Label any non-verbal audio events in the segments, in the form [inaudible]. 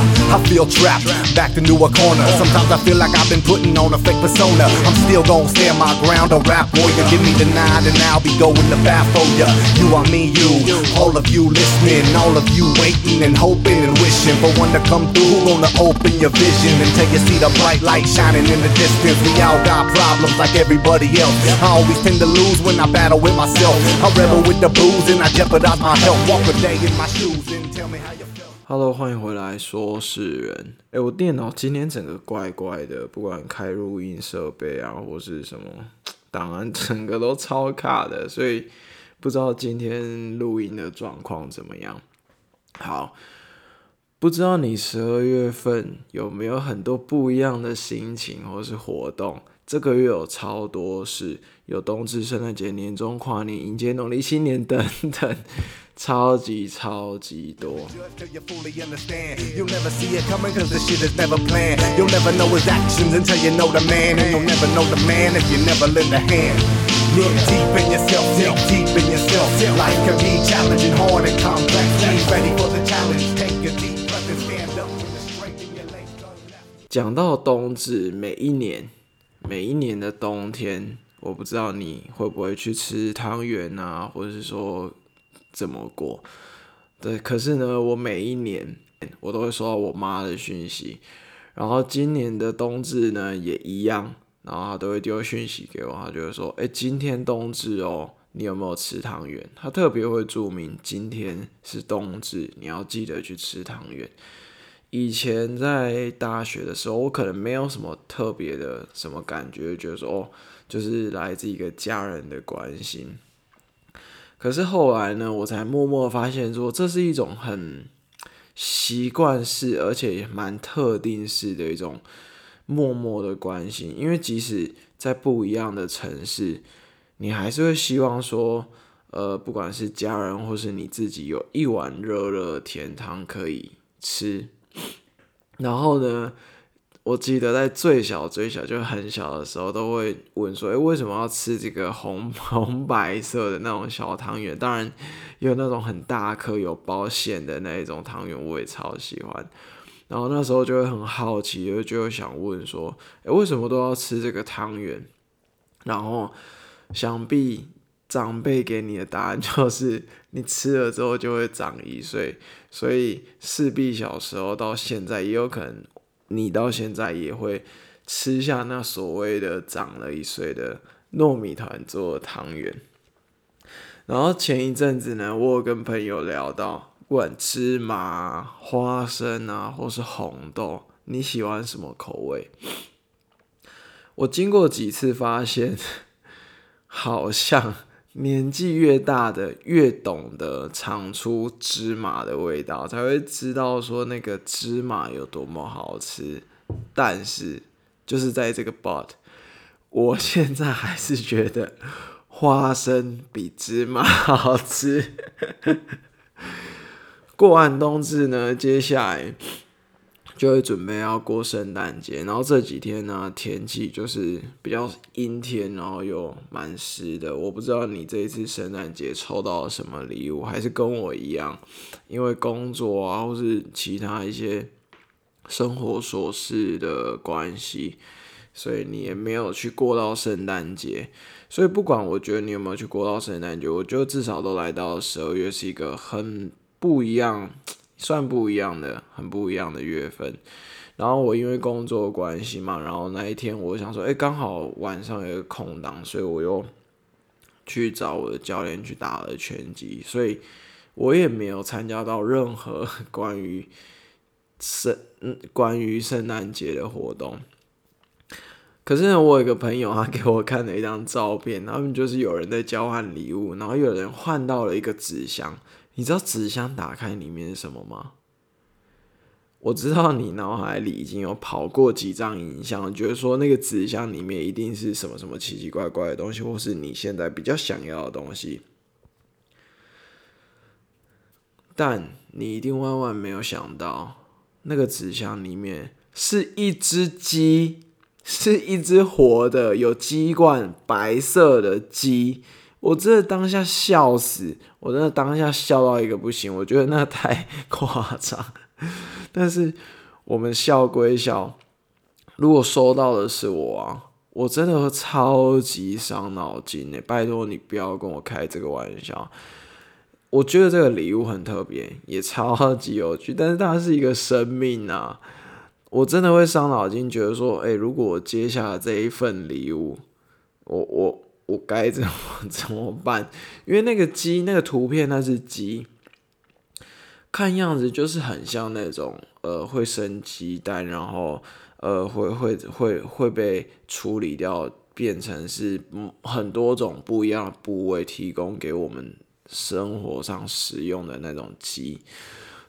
I feel trapped, backed into a corner. Sometimes I feel like I've been putting on a fake persona. I'm still gonna stand my ground, a rap warrior. Give me the and I'll be going to bat for ya. You are me, you, all of you listening, all of you waiting and hoping and wishing for one to come through. Gonna open your vision until you see the bright light shining in the distance? We all got problems like everybody else. I always tend to lose when I battle with myself. I rebel with the booze and I jeopardize my health. Walk a day in my shoes and tell me how you. Hello，欢迎回来，说事人。哎，我电脑今天整个怪怪的，不管开录音设备啊，或是什么档案，整个都超卡的，所以不知道今天录音的状况怎么样。好，不知道你十二月份有没有很多不一样的心情或是活动？这个月有超多事有冬至圣诞节年终跨年迎接农历新年等等超级超级多。讲到冬至每一年每一年的冬天，我不知道你会不会去吃汤圆啊，或者是说怎么过。对，可是呢，我每一年我都会收到我妈的讯息，然后今年的冬至呢也一样，然后她都会丢讯息给我，她就会说：“哎、今天冬至哦，你有没有吃汤圆？”她特别会注明今天是冬至，你要记得去吃汤圆。以前在大学的时候，我可能没有什么特别的什么感觉，觉得说哦，就是来自一个家人的关心。可是后来呢，我才默默发现说，这是一种很习惯式，而且也蛮特定式的一种默默的关心。因为即使在不一样的城市，你还是会希望说，呃，不管是家人或是你自己，有一碗热热的甜汤可以吃。然后呢，我记得在最小最小就很小的时候，都会问说：“诶，为什么要吃这个红 [laughs] 红白色的那种小汤圆？”当然，有那种很大颗有包馅的那一种汤圆，我也超喜欢。然后那时候就会很好奇，就就会想问说：“诶，为什么都要吃这个汤圆？”然后想必长辈给你的答案 [laughs] 就是，你吃了之后就会长一岁，所以势必小时候到现在也有可能，你到现在也会吃下那所谓的长了一岁的糯米团做的汤圆。然后前一阵子呢，我有跟朋友聊到，不管芝麻、花生啊，或是红豆，你喜欢什么口味？我经过几次发现，[laughs] 好像年纪越大的越懂得尝出芝麻的味道，才会知道说那个芝麻有多么好吃。但是就是在这个 bot，我现在还是觉得花生比芝麻好吃。过完冬至呢，接下来就会准备要过圣诞节，然后这几天呢，天气就是比较阴天，然后又蛮湿的。我不知道你这一次圣诞节抽到了什么礼物，还是跟我一样，因为工作啊，或是其他一些生活琐事的关系，所以你也没有去过到圣诞节。所以不管我觉得你有没有去过到圣诞节，我觉得至少都来到十二月是一个很不一样。算不一样的，很不一样的月份。然后我因为工作关系嘛，然后那一天我想说，哎，刚好晚上有个空档，所以我又去找我的教练去打了拳击，所以我也没有参加到任何 [laughs] 关于圣关于圣诞节的活动。可是呢，我有一个朋友，他给我看了一张照片，他们就是有人在交换礼物，然后有人换到了一个纸箱。你知道纸箱打开里面是什么吗？我知道你脑海里已经有跑过几张影像，觉得说那个纸箱里面一定是什么什么奇奇怪怪的东西，或是你现在比较想要的东西。但你一定万万没有想到，那个纸箱里面是一只鸡，是一只活的有鸡冠白色的鸡。我真的当下笑死，我真的当下笑到一个不行，我觉得那太 [laughs] 夸张。但是我们笑归笑，如果收到的是我啊，我真的会超级伤脑筋呢。拜托你不要跟我开这个玩笑。我觉得这个礼物很特别，也超级有趣，但是它是一个生命啊！我真的会伤脑筋，觉得说，哎，如果我接下了这一份礼物，我我我该怎么 [laughs] 怎么办？因为那个鸡，那个图片那是鸡，看样子就是很像那种呃会生鸡蛋，然后呃会会会会被处理掉，变成是很多种不一样的部位提供给我们。生活上使用的那种鸡，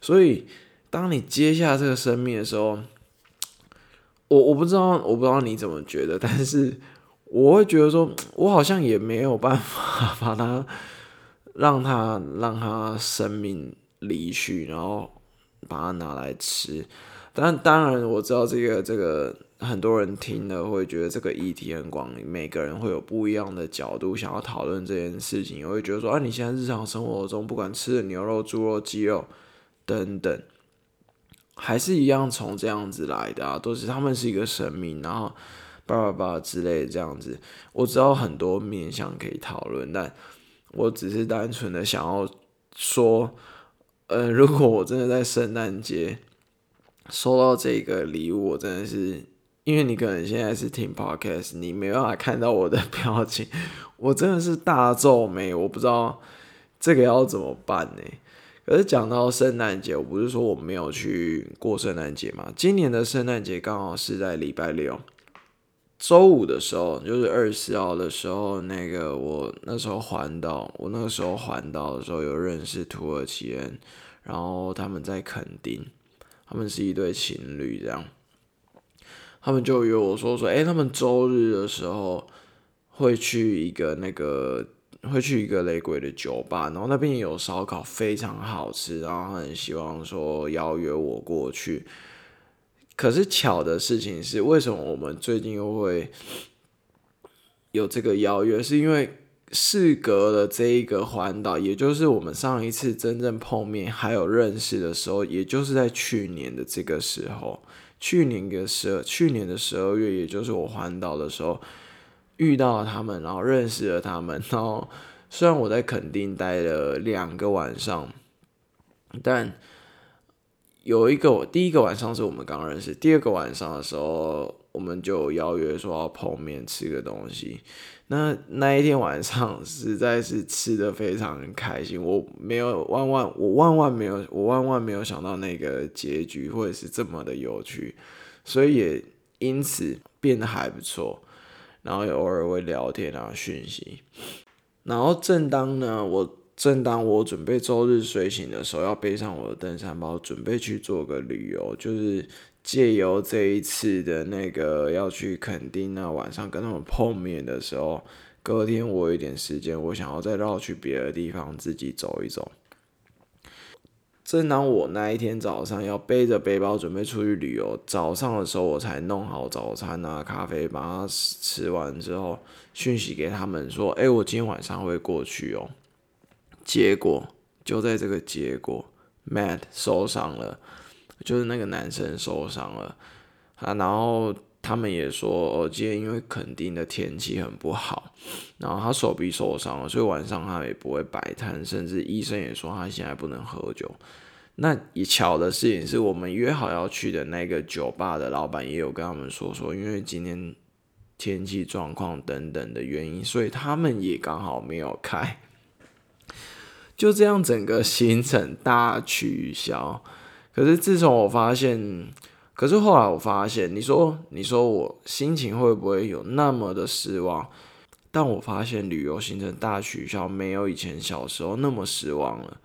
所以当你接下这个生命的时候，我我不知道，我不知道你怎么觉得，但是我会觉得说，我好像也没有办法 [laughs] 把它让它让它生命离去，然后把它拿来吃。但当然，我知道这个这个很多人听了会觉得这个议题很广，每个人会有不一样的角度想要讨论这件事情。我会觉得说，啊，你现在日常生活中不管吃的牛肉、猪肉、鸡肉等等，还是一样从这样子来的啊，都是他们是一个生命，然后叭叭叭之类的这样子。我知道很多面向可以讨论，但我只是单纯的想要说，呃，如果我真的在圣诞节。收到这个礼物，我真的是，因为你可能现在是听 podcast，你没办法看到我的 [laughs] 表情，我真的是大皱眉，我不知道这个要怎么办呢？可是讲到圣诞节，我不是说我没有去过圣诞节嘛？今年的圣诞节刚好是在礼拜六，周五的时候，就是二十四号的时候，那个我那时候环岛，我那个时候环岛的时候有认识土耳其人，然后他们在垦丁。他们是一对情侣，这样，他们就约我说说，哎，他们周日的时候会去一个那个，会去一个雷鬼的酒吧，然后那边有烧烤，非常好吃，然后很希望说邀约我过去。可是巧的事情是，为什么我们最近又会有这个邀约？是因为。事隔了这一个环岛，也就是我们上一次真正碰面还有认识的时候，也就是在去年的这个时候，去年的十二，去年的十二月，也就是我环岛的时候遇到了他们，然后认识了他们。然后虽然我在垦丁待了两个晚上，但有一个我第一个晚上是我们刚认识，第二个晚上的时候，我们就邀约说要碰面吃个东西。那那一天晚上实在是吃的非常开心，我没有万万我万万没有我万万没有想到那个结局会是这么的有趣，所以也因此变得还不错，然后也偶尔会聊天啊讯息，然后正当呢我正当我准备周日睡醒的时候，要背上我的登山包，准备去做个旅游，就是。借由这一次的那个要去垦丁那晚上跟他们碰面的时候，隔天我有点时间，我想要再绕去别的地方自己走一走。正当我那一天早上要背着背包准备出去旅游，早上的时候我才弄好早餐啊、咖啡，把它吃完之后，讯息给他们说：“哎，我今天晚上会过去哦。”结果就在这个结果，Matt 受伤了。就是那个男生受伤了啊，然后他们也说，哦，今天因为垦丁的天气很不好，然后他手臂受伤了，所以晚上他也不会摆摊，甚至医生也说他现在不能喝酒。那也巧的事情是我们约好要去的那个酒吧的老板也有跟他们说说，因为今天天气状况等等的原因，所以他们也刚好没有开，就这样整个行程大取消。可是自从我发现，可是后来我发现，你说你说我心情会不会有那么的失望？但我发现旅游行程大取消，没有以前小时候那么失望了。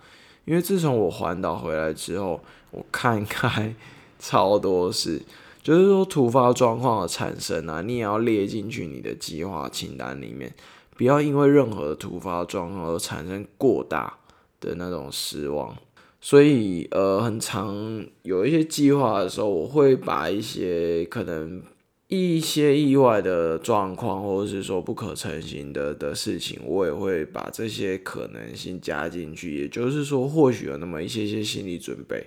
因为自从我环岛回来之后，我看开超 [laughs] 多事，就是说突发状况的产生啊，你也要列进去你的计划清单里面，不要因为任何突发状况而产生过大的那种失望。所以，呃，很常有一些计划的时候，我会把一些可能一些意外的状况，或者是说不可成型的的事情，我也会把这些可能性加进去。也就是说，或许有那么一些些心理准备。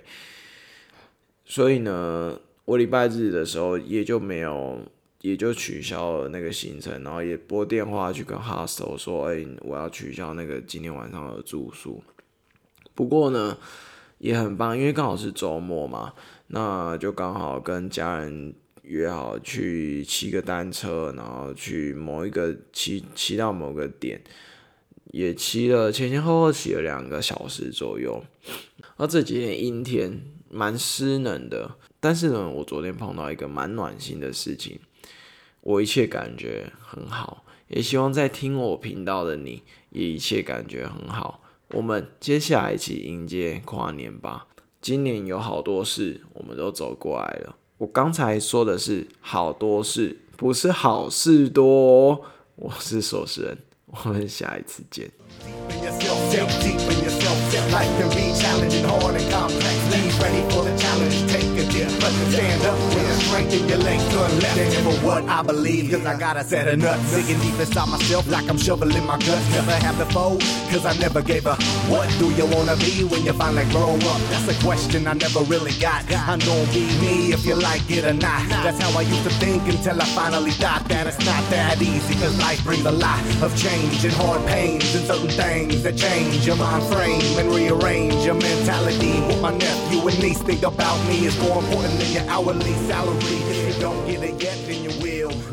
所以呢，我礼拜日的时候也就没有，也就取消了那个行程，然后也拨电话去跟 hostel 说，哎，我要取消那个今天晚上的住宿。不过呢，也很棒，因为刚好是周末嘛，那就刚好跟家人约好去骑个单车，然后去某一个骑骑到某个点，也骑了前前后后骑了两个小时左右。而这几天阴天，蛮湿冷的，但是呢，我昨天碰到一个蛮暖心的事情，我一切感觉很好，也希望在听我频道的你也一切感觉很好。我们接下来一起迎接跨年吧！今年有好多事，我们都走过来了。我刚才说的是好多事，不是好事多。我是守时人，我们下一次见。Left. For what I believe, cause I gotta set a nut. Digging deep inside myself like I'm shoveling my guts. Never have before, cause I never gave a what do you wanna be when you finally grow up? That's a question I never really got. I'm gonna be me if you like it or not. That's how I used to think until I finally thought that it's not that easy, cause life brings a lot of change and hard pains and certain things that change your mind frame and rearrange your mentality. What my nephew and niece think about me is more important than your hourly salary. If you don't get it yet, then you will.